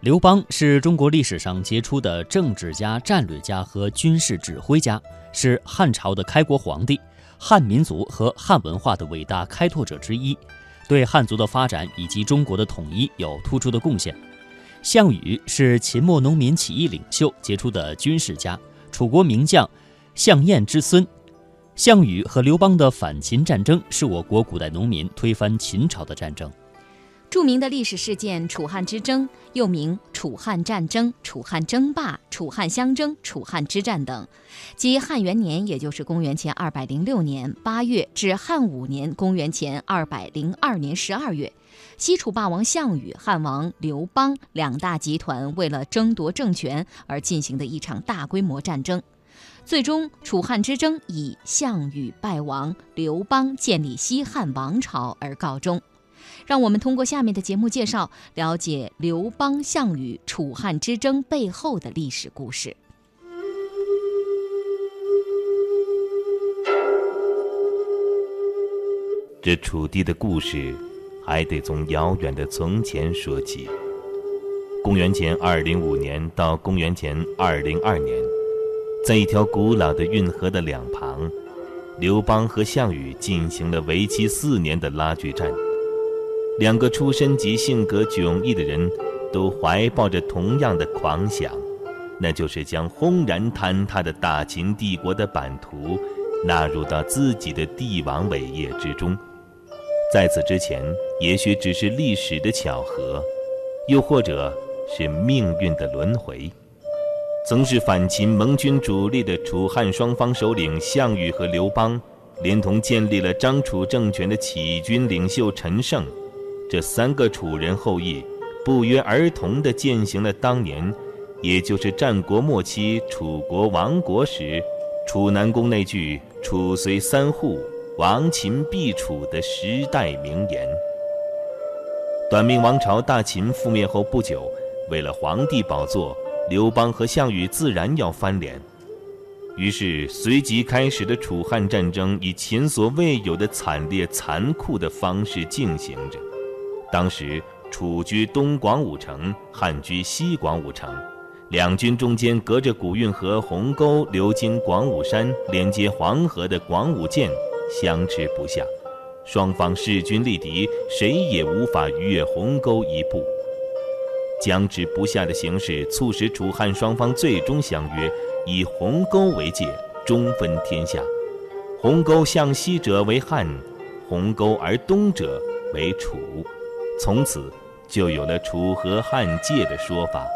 刘邦是中国历史上杰出的政治家、战略家和军事指挥家，是汉朝的开国皇帝，汉民族和汉文化的伟大开拓者之一，对汉族的发展以及中国的统一有突出的贡献。项羽是秦末农民起义领袖，杰出的军事家，楚国名将项燕之孙。项羽和刘邦的反秦战争是我国古代农民推翻秦朝的战争。著名的历史事件——楚汉之争，又名楚汉战争、楚汉争霸、楚汉相争、楚汉之战等，即汉元年，也就是公元前二百零六年八月至汉五年（公元前二百零二年十二月），西楚霸王项羽、汉王刘邦两大集团为了争夺政权而进行的一场大规模战争。最终，楚汉之争以项羽败亡、刘邦建立西汉王朝而告终。让我们通过下面的节目介绍，了解刘邦、项羽、楚汉之争背后的历史故事。这楚地的故事，还得从遥远的从前说起。公元前二零五年到公元前二零二年，在一条古老的运河的两旁，刘邦和项羽进行了为期四年的拉锯战。两个出身及性格迥异的人，都怀抱着同样的狂想，那就是将轰然坍塌的大秦帝国的版图纳入到自己的帝王伟业之中。在此之前，也许只是历史的巧合，又或者是命运的轮回。曾是反秦盟军主力的楚汉双方首领项羽和刘邦，连同建立了张楚政权的起义军领袖陈胜。这三个楚人后裔，不约而同地践行了当年，也就是战国末期楚国亡国时，楚南宫那句“楚虽三户，亡秦必楚”的时代名言。短命王朝大秦覆灭后不久，为了皇帝宝座，刘邦和项羽自然要翻脸，于是随即开始的楚汉战争以前所未有的惨烈残酷的方式进行着。当时，楚居东广武城，汉居西广武城，两军中间隔着古运河鸿沟流经广武山，连接黄河的广武涧相持不下，双方势均力敌，谁也无法逾越鸿沟一步。僵持不下的形势促使楚汉双方最终相约，以鸿沟为界，中分天下。鸿沟向西者为汉，鸿沟而东者为楚。从此，就有了楚河汉界的说法。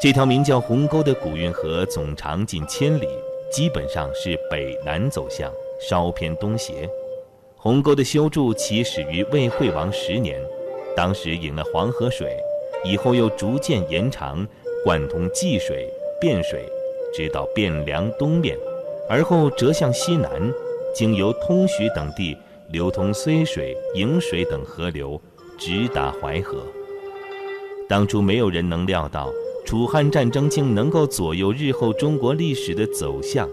这条名叫鸿沟的古运河总长近千里，基本上是北南走向，稍偏东斜。鸿沟的修筑起始于魏惠王十年，当时引了黄河水，以后又逐渐延长，贯通济水、汴水，直到汴梁东面，而后折向西南，经由通许等地。流通睢水、颍水等河流，直达淮河。当初没有人能料到，楚汉战争竟能够左右日后中国历史的走向，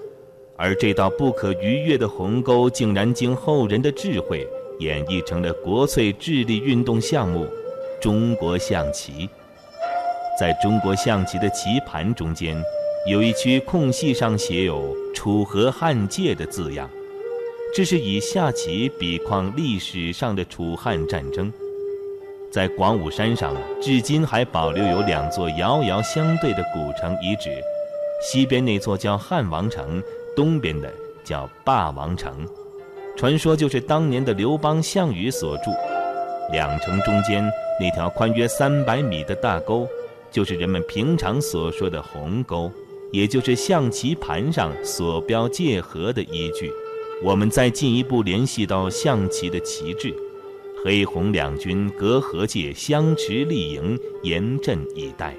而这道不可逾越的鸿沟，竟然经后人的智慧演绎成了国粹智力运动项目——中国象棋。在中国象棋的棋盘中间，有一区空隙上写有“楚河汉界”的字样。这是以下棋比况历史上的楚汉战争，在广武山上，至今还保留有两座遥遥相对的古城遗址，西边那座叫汉王城，东边的叫霸王城，传说就是当年的刘邦、项羽所筑。两城中间那条宽约三百米的大沟，就是人们平常所说的鸿沟，也就是象棋盘上所标界河的依据。我们再进一步联系到象棋的旗帜，黑红两军隔河界相持立营，严阵以待。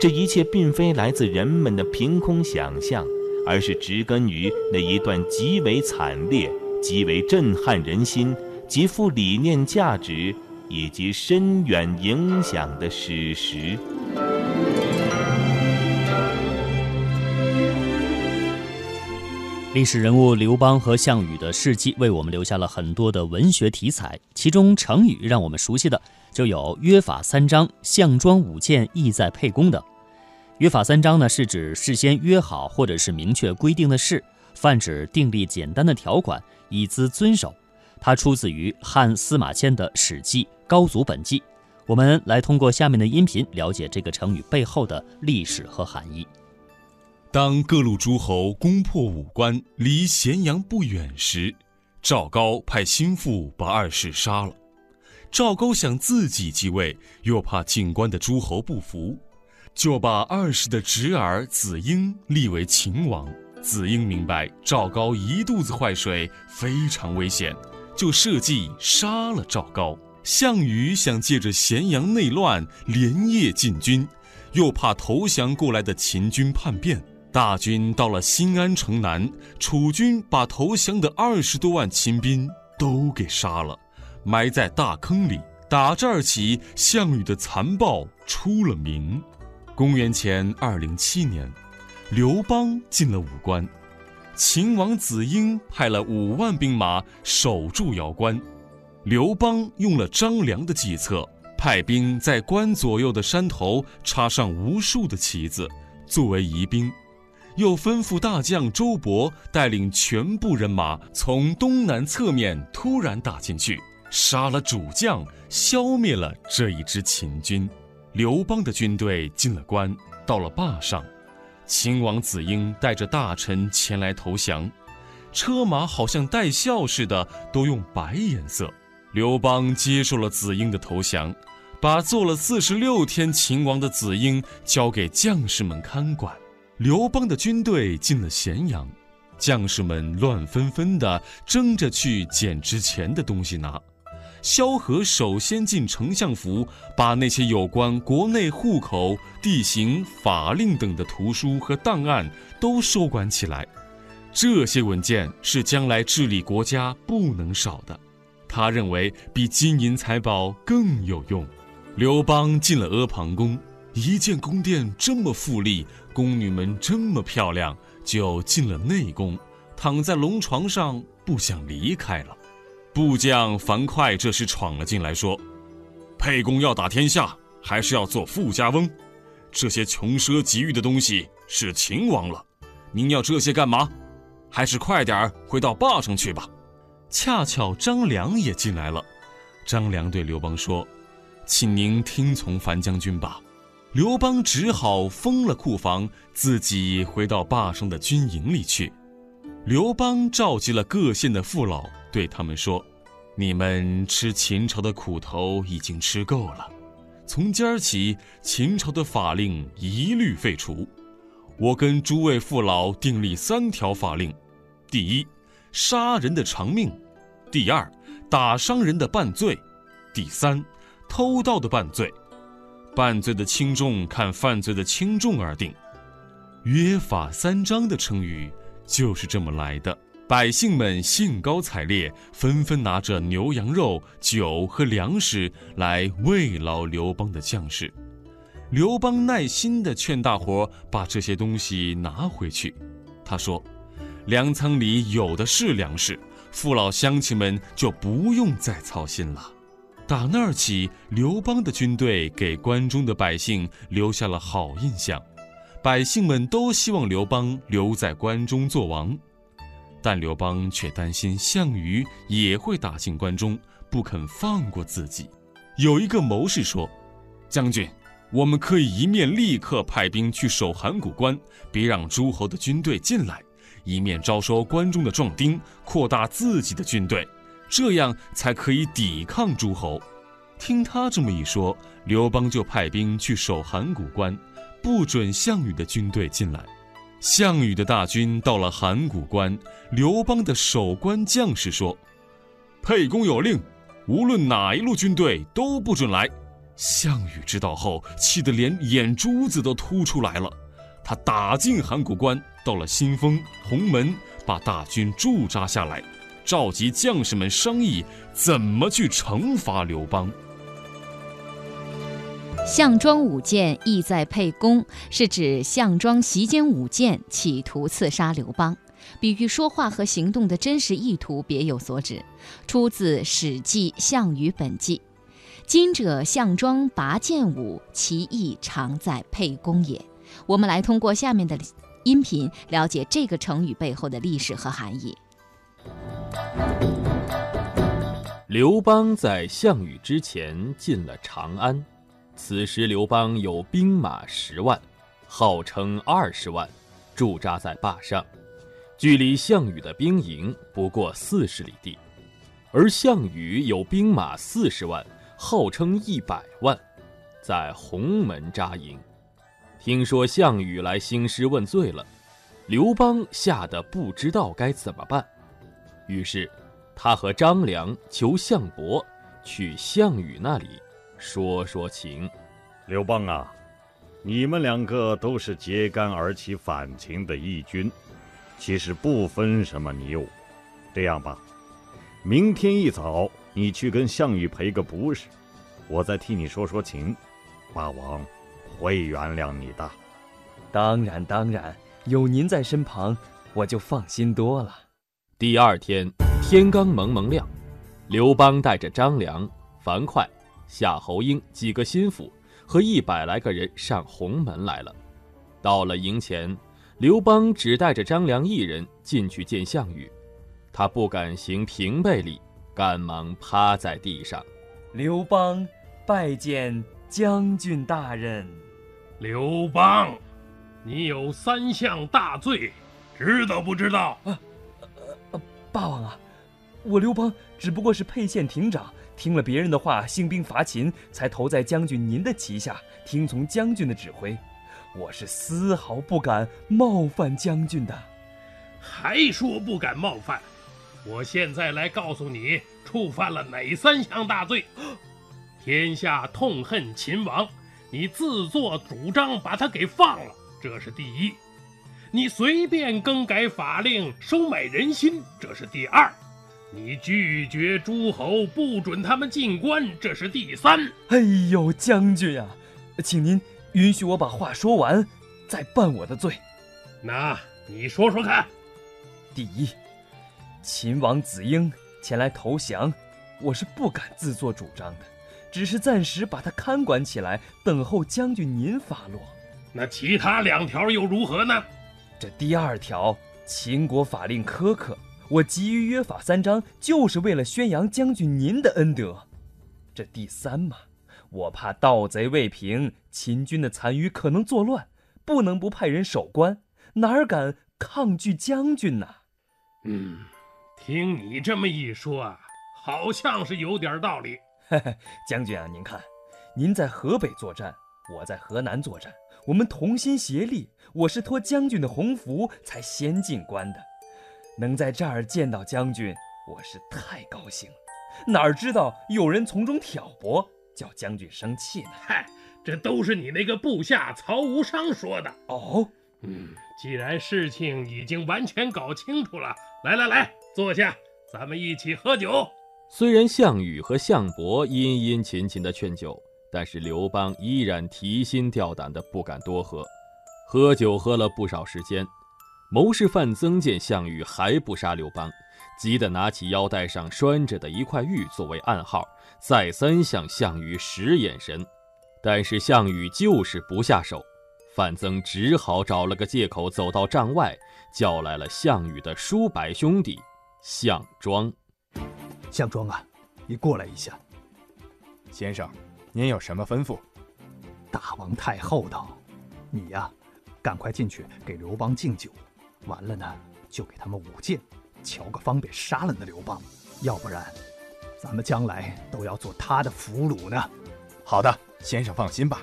这一切并非来自人们的凭空想象，而是植根于那一段极为惨烈、极为震撼人心、极富理念价值以及深远影响的史实。历史人物刘邦和项羽的事迹为我们留下了很多的文学题材，其中成语让我们熟悉的就有“约法三章”“项庄舞剑，意在沛公”等。“约法三章”呢，是指事先约好或者是明确规定的事，泛指订立简单的条款，以资遵守。它出自于汉司马迁的《史记·高祖本纪》。我们来通过下面的音频了解这个成语背后的历史和含义。当各路诸侯攻破武关，离咸阳不远时，赵高派心腹把二世杀了。赵高想自己继位，又怕进关的诸侯不服，就把二世的侄儿子婴立为秦王。子婴明白赵高一肚子坏水，非常危险，就设计杀了赵高。项羽想借着咸阳内乱，连夜进军，又怕投降过来的秦军叛变。大军到了新安城南，楚军把投降的二十多万秦兵都给杀了，埋在大坑里。打这儿起，项羽的残暴出了名。公元前二零七年，刘邦进了武关，秦王子婴派了五万兵马守住瑶关。刘邦用了张良的计策，派兵在关左右的山头插上无数的旗子，作为疑兵。又吩咐大将周勃带领全部人马从东南侧面突然打进去，杀了主将，消灭了这一支秦军。刘邦的军队进了关，到了坝上，秦王子婴带着大臣前来投降，车马好像带笑似的，都用白颜色。刘邦接受了子婴的投降，把做了四十六天秦王的子婴交给将士们看管。刘邦的军队进了咸阳，将士们乱纷纷地争着去捡值钱的东西拿。萧何首先进丞相府，把那些有关国内户口、地形、法令等的图书和档案都收管起来。这些文件是将来治理国家不能少的，他认为比金银财宝更有用。刘邦进了阿房宫。一见宫殿这么富丽，宫女们这么漂亮，就进了内宫，躺在龙床上不想离开了。部将樊哙这时闯了进来，说：“沛公要打天下，还是要做富家翁？这些穷奢极欲的东西是秦王了，您要这些干嘛？还是快点回到坝上去吧。”恰巧张良也进来了，张良对刘邦说：“请您听从樊将军吧。”刘邦只好封了库房，自己回到坝上的军营里去。刘邦召集了各县的父老，对他们说：“你们吃秦朝的苦头已经吃够了，从今儿起，秦朝的法令一律废除。我跟诸位父老订立三条法令：第一，杀人的偿命；第二，打伤人的半罪；第三，偷盗的半罪。”犯罪的轻重看犯罪的轻重而定，约法三章的成语就是这么来的。百姓们兴高采烈，纷纷拿着牛羊肉、酒和粮食来慰劳刘邦的将士。刘邦耐心地劝大伙把这些东西拿回去。他说：“粮仓里有的是粮食，父老乡亲们就不用再操心了。”打那儿起，刘邦的军队给关中的百姓留下了好印象，百姓们都希望刘邦留在关中做王，但刘邦却担心项羽也会打进关中，不肯放过自己。有一个谋士说：“将军，我们可以一面立刻派兵去守函谷关，别让诸侯的军队进来；一面招收关中的壮丁，扩大自己的军队。”这样才可以抵抗诸侯。听他这么一说，刘邦就派兵去守函谷关，不准项羽的军队进来。项羽的大军到了函谷关，刘邦的守关将士说：“沛公有令，无论哪一路军队都不准来。”项羽知道后，气得连眼珠子都凸出来了。他打进函谷关，到了新丰、鸿门，把大军驻扎下来。召集将士们商议怎么去惩罚刘邦。项庄舞剑，意在沛公，是指项庄席间舞剑，企图刺杀刘邦。比喻说话和行动的真实意图别有所指，出自《史记·项羽本纪》。今者项庄拔剑舞，其意常在沛公也。我们来通过下面的音频了解这个成语背后的历史和含义。刘邦在项羽之前进了长安，此时刘邦有兵马十万，号称二十万，驻扎在坝上。距离项羽的兵营不过四十里地，而项羽有兵马四十万，号称一百万，在鸿门扎营。听说项羽来兴师问罪了，刘邦吓得不知道该怎么办，于是他和张良求项伯去项羽那里说说情。刘邦啊，你们两个都是揭竿而起反秦的义军。其实不分什么你我，这样吧，明天一早你去跟项羽赔个不是，我再替你说说情，霸王会原谅你的。当然当然，有您在身旁，我就放心多了。第二天天刚蒙蒙亮，刘邦带着张良、樊哙、夏侯婴几个心腹和一百来个人上鸿门来了。到了营前。刘邦只带着张良一人进去见项羽，他不敢行平辈礼，赶忙趴在地上。刘邦拜见将军大人。刘邦，你有三项大罪，知道不知道？霸王啊，我刘邦只不过是沛县亭长，听了别人的话，兴兵伐秦，才投在将军您的旗下，听从将军的指挥。我是丝毫不敢冒犯将军的，还说不敢冒犯？我现在来告诉你，触犯了哪三项大罪？天下痛恨秦王，你自作主张把他给放了，这是第一；你随便更改法令，收买人心，这是第二；你拒绝诸侯，不准他们进关，这是第三。哎呦，将军啊，请您。允许我把话说完，再办我的罪。那你说说看。第一，秦王子婴前来投降，我是不敢自作主张的，只是暂时把他看管起来，等候将军您发落。那其他两条又如何呢？这第二条，秦国法令苛刻，我急于约法三章，就是为了宣扬将军您的恩德。这第三嘛。我怕盗贼未平，秦军的残余可能作乱，不能不派人守关，哪敢抗拒将军呢？嗯，听你这么一说啊，好像是有点道理。嘿嘿，将军啊，您看，您在河北作战，我在河南作战，我们同心协力，我是托将军的鸿福才先进关的，能在这儿见到将军，我是太高兴了。哪知道有人从中挑拨。叫将军生气呢？嗨，这都是你那个部下曹无伤说的。哦，嗯，既然事情已经完全搞清楚了，来来来，坐下，咱们一起喝酒。虽然项羽和项伯殷殷勤勤的劝酒，但是刘邦依然提心吊胆的不敢多喝。喝酒喝了不少时间，谋士范增见项羽还不杀刘邦。急得拿起腰带上拴着的一块玉作为暗号，再三向项羽使眼神，但是项羽就是不下手。范增只好找了个借口走到帐外，叫来了项羽的叔伯兄弟项庄。项庄啊，你过来一下。先生，您有什么吩咐？大王太厚道，你呀，赶快进去给刘邦敬酒，完了呢，就给他们舞剑。瞧个方便杀了那刘邦，要不然，咱们将来都要做他的俘虏呢。好的，先生放心吧。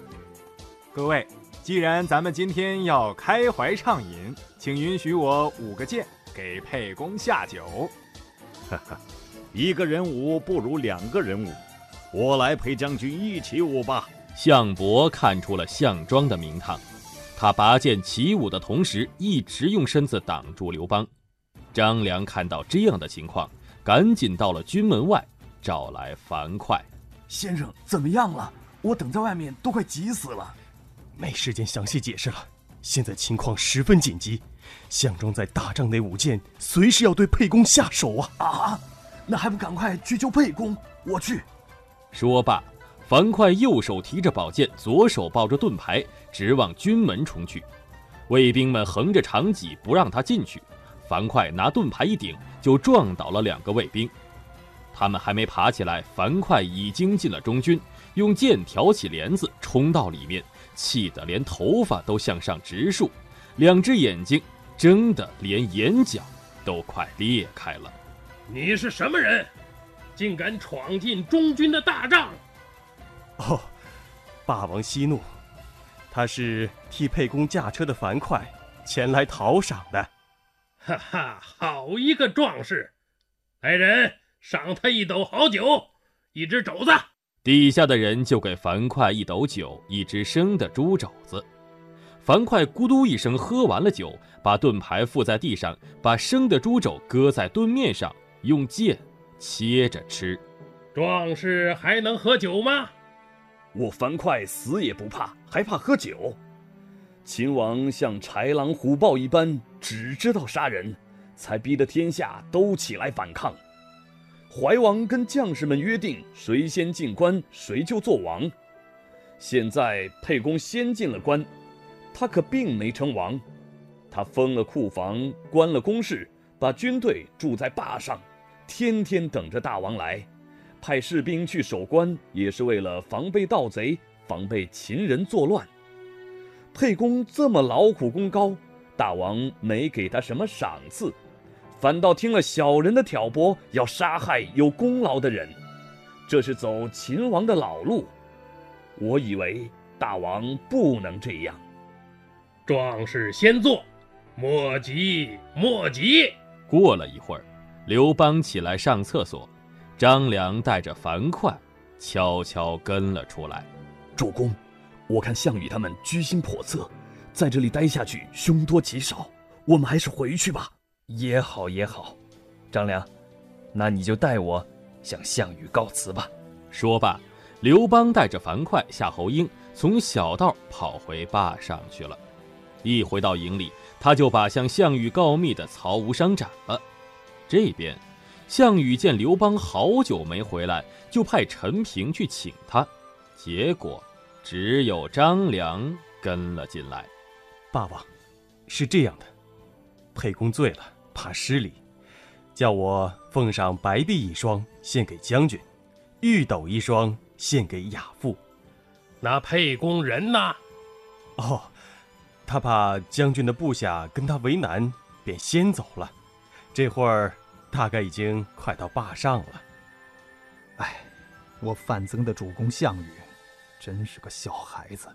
各位，既然咱们今天要开怀畅饮，请允许我舞个剑给沛公下酒。哈哈，一个人舞不如两个人舞，我来陪将军一起舞吧。项伯看出了项庄的名堂，他拔剑起舞的同时，一直用身子挡住刘邦。张良看到这样的情况，赶紧到了军门外，找来樊哙先生。怎么样了？我等在外面都快急死了。没时间详细解释了，现在情况十分紧急，项庄在大帐内舞剑，随时要对沛公下手啊！啊，那还不赶快去救沛公？我去。说罢，樊哙右手提着宝剑，左手抱着盾牌，直往军门冲去。卫兵们横着长戟不让他进去，樊哙拿盾牌一顶，就撞倒了两个卫兵。他们还没爬起来，樊哙已经进了中军，用剑挑起帘子，冲到里面。气得连头发都向上直竖，两只眼睛睁得连眼角都快裂开了。你是什么人？竟敢闯进中军的大帐？哦，霸王息怒，他是替沛公驾车的樊哙前来讨赏的。哈哈，好一个壮士！来人，赏他一斗好酒，一只肘子。底下的人就给樊哙一斗酒，一只生的猪肘子。樊哙咕嘟一声喝完了酒，把盾牌附在地上，把生的猪肘搁在盾面上，用剑切着吃。壮士还能喝酒吗？我樊哙死也不怕，还怕喝酒？秦王像豺狼虎豹一般，只知道杀人，才逼得天下都起来反抗。怀王跟将士们约定，谁先进关，谁就做王。现在沛公先进了关，他可并没称王。他封了库房，关了宫室，把军队驻在坝上，天天等着大王来。派士兵去守关，也是为了防备盗贼，防备秦人作乱。沛公这么劳苦功高，大王没给他什么赏赐。反倒听了小人的挑拨，要杀害有功劳的人，这是走秦王的老路。我以为大王不能这样。壮士先坐，莫急莫急。过了一会儿，刘邦起来上厕所，张良带着樊哙悄悄跟了出来。主公，我看项羽他们居心叵测，在这里待下去凶多吉少，我们还是回去吧。也好也好，张良，那你就带我向项羽告辞吧。说罢，刘邦带着樊哙、夏侯婴从小道跑回坝上去了。一回到营里，他就把向项羽告密的曹无伤斩了。这边，项羽见刘邦好久没回来，就派陈平去请他，结果只有张良跟了进来。霸王，是这样的，沛公醉了。怕失礼，叫我奉上白璧一双献给将军，玉斗一双献给亚父。那沛公人呢？哦，他怕将军的部下跟他为难，便先走了。这会儿大概已经快到坝上了。哎，我范增的主公项羽，真是个小孩子，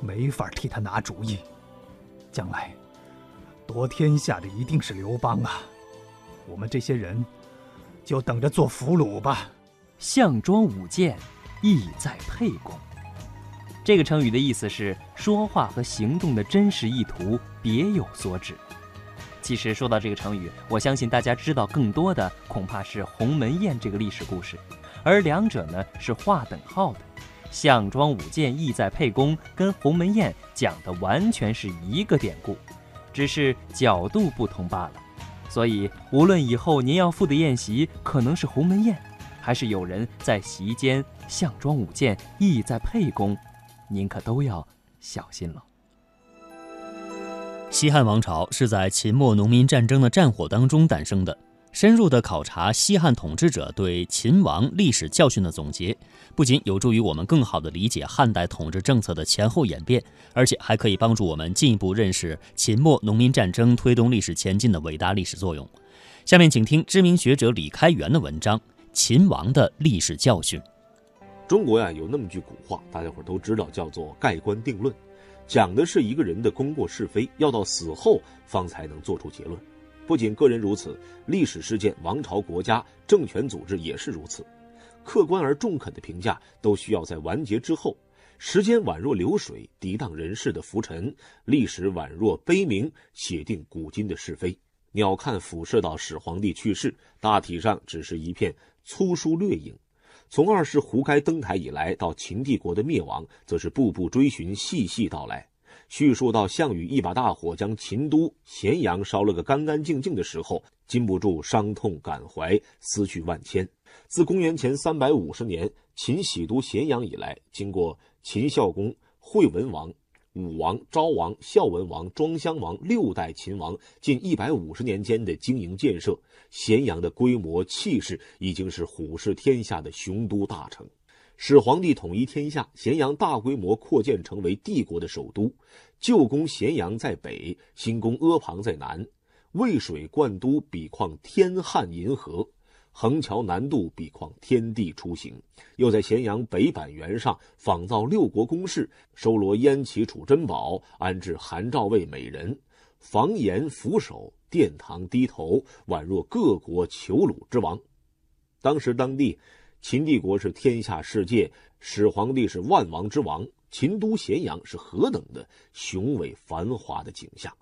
没法替他拿主意。将来。夺天下的一定是刘邦啊！我们这些人就等着做俘虏吧。项庄舞剑，意在沛公。这个成语的意思是说话和行动的真实意图别有所指。其实说到这个成语，我相信大家知道更多的恐怕是鸿门宴这个历史故事，而两者呢是划等号的。项庄舞剑，意在沛公，跟鸿门宴讲的完全是一个典故。只是角度不同罢了，所以无论以后您要赴的宴席可能是鸿门宴，还是有人在席间项庄舞剑，意在沛公，您可都要小心了。西汉王朝是在秦末农民战争的战火当中诞生的。深入的考察西汉统治者对秦王历史教训的总结，不仅有助于我们更好地理解汉代统治政策的前后演变，而且还可以帮助我们进一步认识秦末农民战争推动历史前进的伟大历史作用。下面请听知名学者李开元的文章《秦王的历史教训》。中国呀有那么句古话，大家伙都知道，叫做“盖棺定论”，讲的是一个人的功过是非，要到死后方才能做出结论。不仅个人如此，历史事件、王朝、国家、政权组织也是如此。客观而中肯的评价都需要在完结之后。时间宛若流水，涤荡人世的浮尘；历史宛若碑铭，写定古今的是非。鸟瞰俯视到始皇帝去世，大体上只是一片粗疏掠影；从二世胡开登台以来，到秦帝国的灭亡，则是步步追寻，细细道来。叙述到项羽一把大火将秦都咸阳烧了个干干净净的时候，禁不住伤痛感怀，思绪万千。自公元前三百五十年秦喜都咸阳以来，经过秦孝公、惠文王、武王、昭王、孝文王、庄襄王六代秦王近一百五十年间的经营建设，咸阳的规模气势已经是虎视天下的雄都大城。始皇帝统一天下，咸阳大规模扩建成为帝国的首都。旧宫咸阳在北，新宫阿房在南。渭水灌都，比况天汉银河；横桥南渡，比况天地出行。又在咸阳北板垣上仿造六国宫室，收罗燕齐楚珍宝，安置韩赵魏美人，房檐扶手，殿堂低头，宛若各国囚虏之王。当时当地。秦帝国是天下世界，始皇帝是万王之王，秦都咸阳是何等的雄伟繁华的景象。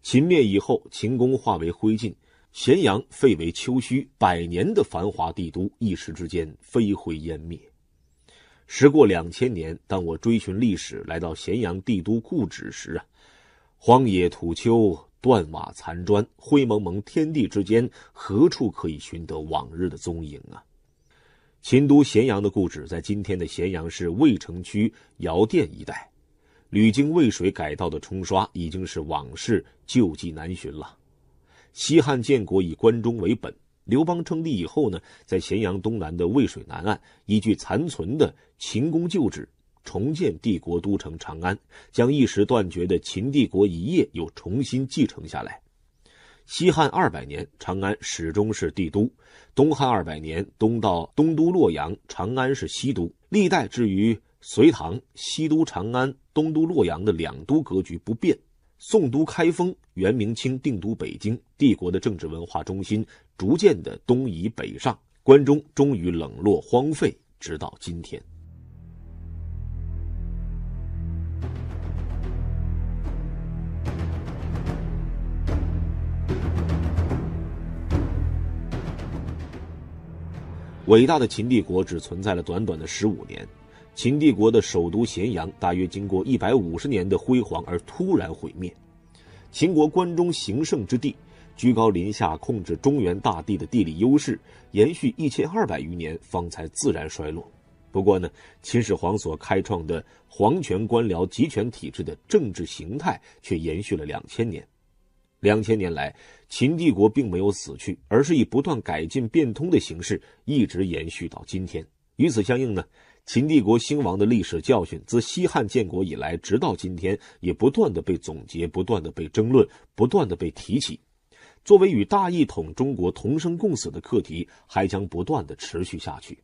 秦灭以后，秦宫化为灰烬，咸阳废为丘墟，百年的繁华帝都一时之间飞灰烟灭。时过两千年，当我追寻历史来到咸阳帝都故址时啊，荒野土丘、断瓦残砖、灰蒙蒙天地之间，何处可以寻得往日的踪影啊？秦都咸阳的故址在今天的咸阳市渭城区尧店一带，屡经渭水改道的冲刷，已经是往事旧迹难寻了。西汉建国以关中为本，刘邦称帝以后呢，在咸阳东南的渭水南岸，依据残存的秦宫旧址，重建帝国都城长安，将一时断绝的秦帝国一业又重新继承下来。西汉二百年，长安始终是帝都；东汉二百年，东到东都洛阳，长安是西都。历代至于隋唐，西都长安、东都洛阳的两都格局不变。宋都开封，元明清定都北京，帝国的政治文化中心逐渐的东移北上，关中终于冷落荒废，直到今天。伟大的秦帝国只存在了短短的十五年，秦帝国的首都咸阳大约经过一百五十年的辉煌而突然毁灭。秦国关中形胜之地，居高临下控制中原大地的地理优势，延续一千二百余年方才自然衰落。不过呢，秦始皇所开创的皇权官僚集权体制的政治形态却延续了两千年。两千年来，秦帝国并没有死去，而是以不断改进变通的形式一直延续到今天。与此相应呢，秦帝国兴亡的历史教训，自西汉建国以来，直到今天，也不断的被总结，不断的被争论，不断的被提起。作为与大一统中国同生共死的课题，还将不断的持续下去。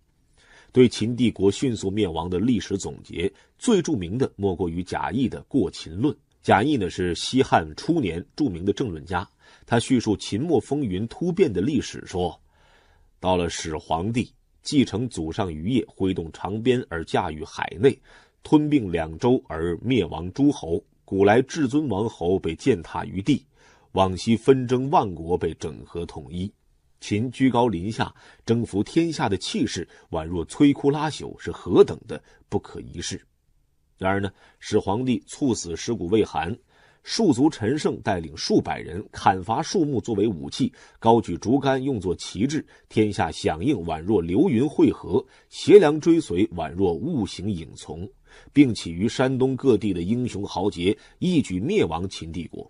对秦帝国迅速灭亡的历史总结，最著名的莫过于贾谊的《过秦论》。贾谊呢是西汉初年著名的政论家，他叙述秦末风云突变的历史说：到了始皇帝继承祖上余业，挥动长鞭而驾驭海内，吞并两州而灭亡诸侯。古来至尊王侯被践踏于地，往昔纷争万国被整合统一。秦居高临下征服天下的气势，宛若摧枯拉朽，是何等的不可一世。然而呢，始皇帝猝死尸骨未寒，戍卒陈胜带领数百人砍伐树木作为武器，高举竹竿用作旗帜，天下响应宛若流云汇合，协良追随宛若雾行影从，并起于山东各地的英雄豪杰一举灭亡秦帝国。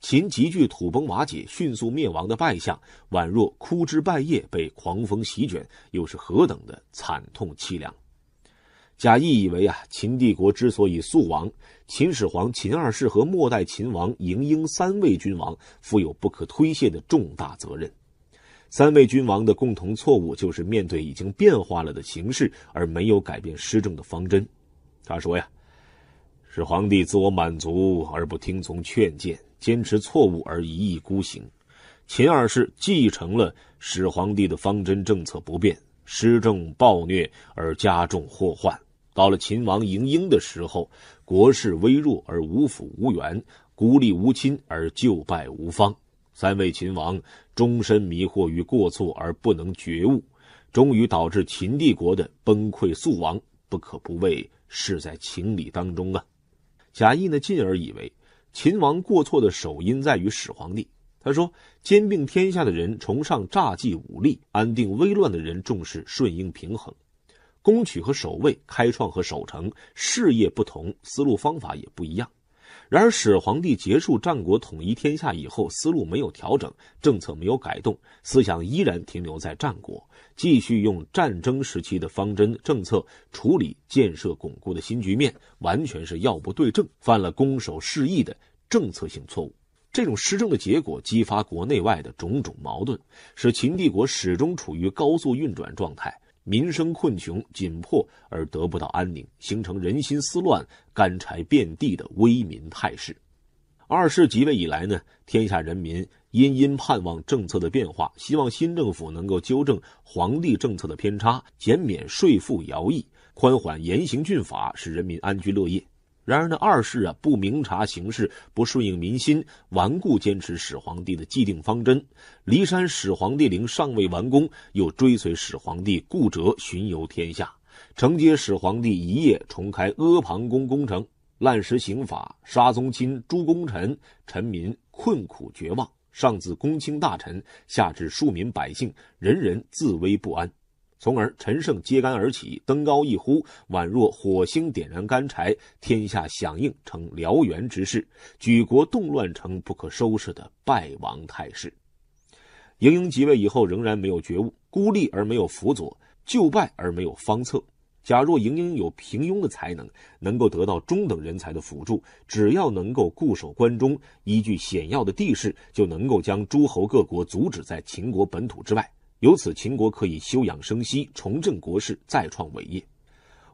秦急剧土崩瓦解、迅速灭亡的败相，宛若枯枝败叶被狂风席卷，又是何等的惨痛凄凉！贾谊以为啊，秦帝国之所以速亡，秦始皇、秦二世和末代秦王嬴婴三位君王负有不可推卸的重大责任。三位君王的共同错误就是面对已经变化了的形势而没有改变施政的方针。他说呀，始皇帝自我满足而不听从劝谏，坚持错误而一意孤行；秦二世继承了始皇帝的方针政策不变，施政暴虐而加重祸患。到了秦王嬴婴的时候，国势微弱而无辅无援，孤立无亲而就败无方。三位秦王终身迷惑于过错而不能觉悟，终于导致秦帝国的崩溃速亡，不可不谓事在情理当中啊。贾谊呢，进而以为秦王过错的首因在于始皇帝。他说：“兼并天下的人崇尚诈计武力，安定危乱的人重视顺应平衡。攻取和守卫、开创和守城，事业不同，思路方法也不一样。然而始皇帝结束战国统一天下以后，思路没有调整，政策没有改动，思想依然停留在战国，继续用战争时期的方针政策处理建设巩固的新局面，完全是要不对症，犯了攻守失意的政策性错误。”这种施政的结果，激发国内外的种种矛盾，使秦帝国始终处于高速运转状态，民生困穷紧迫而得不到安宁，形成人心思乱、干柴遍地的危民态势。二世即位以来呢，天下人民殷殷盼望政策的变化，希望新政府能够纠正皇帝政策的偏差，减免税赋徭役，宽缓严刑峻法，使人民安居乐业。然而呢，二世啊不明察形势，不顺应民心，顽固坚持始皇帝的既定方针。骊山始皇帝陵尚未完工，又追随始皇帝顾哲巡游天下，承接始皇帝遗业，重开阿房宫工程，滥施刑法，杀宗亲，诛功臣，臣民困苦绝望，上自公卿大臣，下至庶民百姓，人人自危不安。从而陈胜揭竿而起，登高一呼，宛若火星点燃干柴，天下响应，成燎原之势，举国动乱成不可收拾的败亡态势。嬴婴即位以后，仍然没有觉悟，孤立而没有辅佐，就败而没有方策。假若嬴婴有平庸的才能，能够得到中等人才的辅助，只要能够固守关中，依据险要的地势，就能够将诸侯各国阻止在秦国本土之外。由此，秦国可以休养生息，重振国势，再创伟业。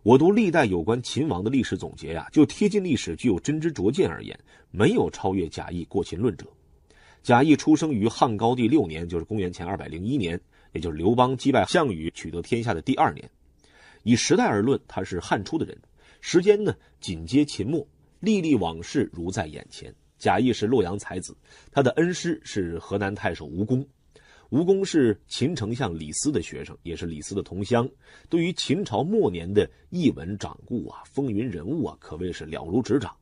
我读历代有关秦王的历史总结呀，就贴近历史、具有真知灼见而言，没有超越贾谊过秦论者。贾谊出生于汉高帝六年，就是公元前二百零一年，也就是刘邦击败项羽取得天下的第二年。以时代而论，他是汉初的人，时间呢紧接秦末，历历往事如在眼前。贾谊是洛阳才子，他的恩师是河南太守吴公。吴公是秦丞相李斯的学生，也是李斯的同乡。对于秦朝末年的逸闻掌故啊、风云人物啊，可谓是了如指掌。